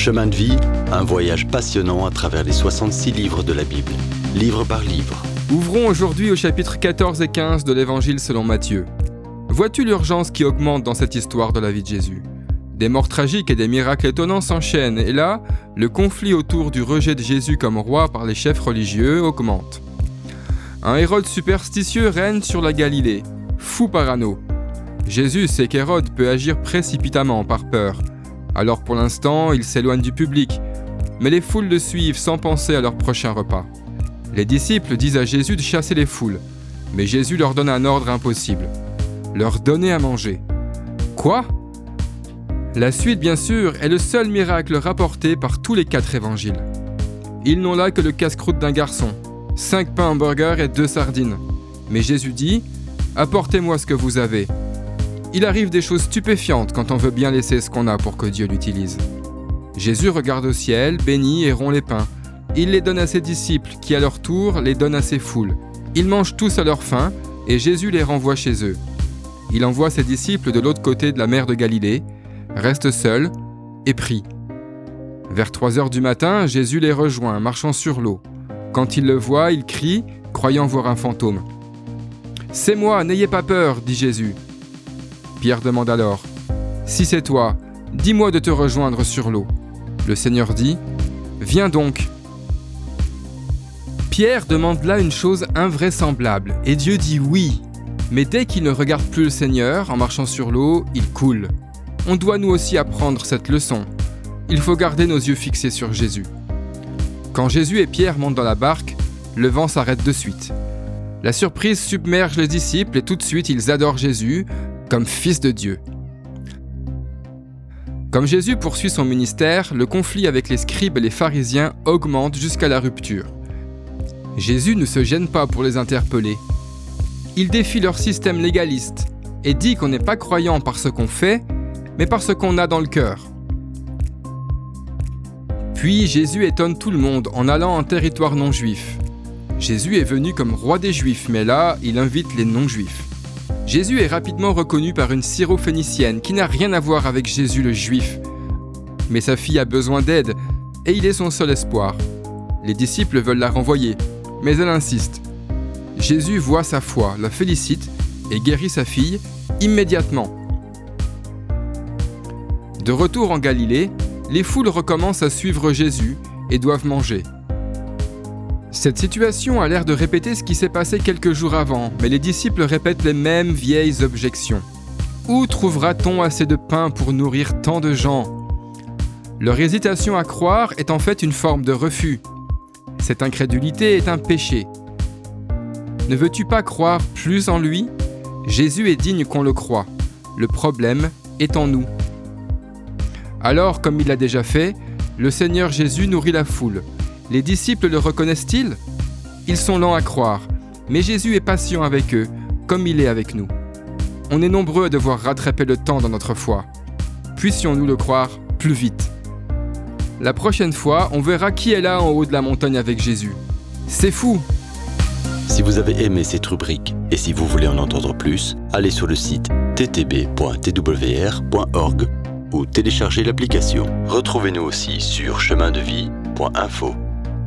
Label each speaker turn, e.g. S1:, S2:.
S1: Chemin de vie, un voyage passionnant à travers les 66 livres de la Bible, livre par livre.
S2: Ouvrons aujourd'hui au chapitre 14 et 15 de l'Évangile selon Matthieu. Vois-tu l'urgence qui augmente dans cette histoire de la vie de Jésus? Des morts tragiques et des miracles étonnants s'enchaînent, et là, le conflit autour du rejet de Jésus comme roi par les chefs religieux augmente. Un Hérode superstitieux règne sur la Galilée, fou parano. Jésus sait qu'Hérode peut agir précipitamment par peur. Alors pour l'instant, il s'éloigne du public, mais les foules le suivent sans penser à leur prochain repas. Les disciples disent à Jésus de chasser les foules, mais Jésus leur donne un ordre impossible. Leur donner à manger. Quoi? La suite, bien sûr, est le seul miracle rapporté par tous les quatre évangiles. Ils n'ont là que le casse-croûte d'un garçon, cinq pains hamburgers et deux sardines. Mais Jésus dit Apportez-moi ce que vous avez. Il arrive des choses stupéfiantes quand on veut bien laisser ce qu'on a pour que Dieu l'utilise. Jésus regarde au ciel, bénit et rompt les pains. Il les donne à ses disciples, qui à leur tour les donnent à ses foules. Ils mangent tous à leur faim, et Jésus les renvoie chez eux. Il envoie ses disciples de l'autre côté de la mer de Galilée, reste seul et prie. Vers 3 heures du matin, Jésus les rejoint, marchant sur l'eau. Quand il le voit, il crie, croyant voir un fantôme. C'est moi, n'ayez pas peur, dit Jésus. Pierre demande alors, Si c'est toi, dis-moi de te rejoindre sur l'eau. Le Seigneur dit, Viens donc. Pierre demande là une chose invraisemblable, et Dieu dit oui. Mais dès qu'il ne regarde plus le Seigneur en marchant sur l'eau, il coule. On doit nous aussi apprendre cette leçon. Il faut garder nos yeux fixés sur Jésus. Quand Jésus et Pierre montent dans la barque, le vent s'arrête de suite. La surprise submerge les disciples et tout de suite ils adorent Jésus comme fils de Dieu. Comme Jésus poursuit son ministère, le conflit avec les scribes et les pharisiens augmente jusqu'à la rupture. Jésus ne se gêne pas pour les interpeller. Il défie leur système légaliste et dit qu'on n'est pas croyant par ce qu'on fait, mais par ce qu'on a dans le cœur. Puis Jésus étonne tout le monde en allant en territoire non juif. Jésus est venu comme roi des juifs, mais là, il invite les non-juifs. Jésus est rapidement reconnu par une syrophénicienne qui n'a rien à voir avec Jésus le juif. Mais sa fille a besoin d'aide et il est son seul espoir. Les disciples veulent la renvoyer, mais elle insiste. Jésus voit sa foi, la félicite et guérit sa fille immédiatement. De retour en Galilée, les foules recommencent à suivre Jésus et doivent manger. Cette situation a l'air de répéter ce qui s'est passé quelques jours avant, mais les disciples répètent les mêmes vieilles objections. Où trouvera-t-on assez de pain pour nourrir tant de gens? Leur hésitation à croire est en fait une forme de refus. Cette incrédulité est un péché. Ne veux-tu pas croire plus en lui? Jésus est digne qu'on le croie. Le problème est en nous. Alors, comme il l'a déjà fait, le Seigneur Jésus nourrit la foule. Les disciples le reconnaissent-ils? Ils sont lents à croire, mais Jésus est patient avec eux, comme il est avec nous. On est nombreux à devoir rattraper le temps dans notre foi. Puissions-nous le croire plus vite. La prochaine fois, on verra qui est là en haut de la montagne avec Jésus. C'est fou
S1: Si vous avez aimé cette rubrique et si vous voulez en entendre plus, allez sur le site ttb.twr.org ou téléchargez l'application. Retrouvez-nous aussi sur chemindevie.info.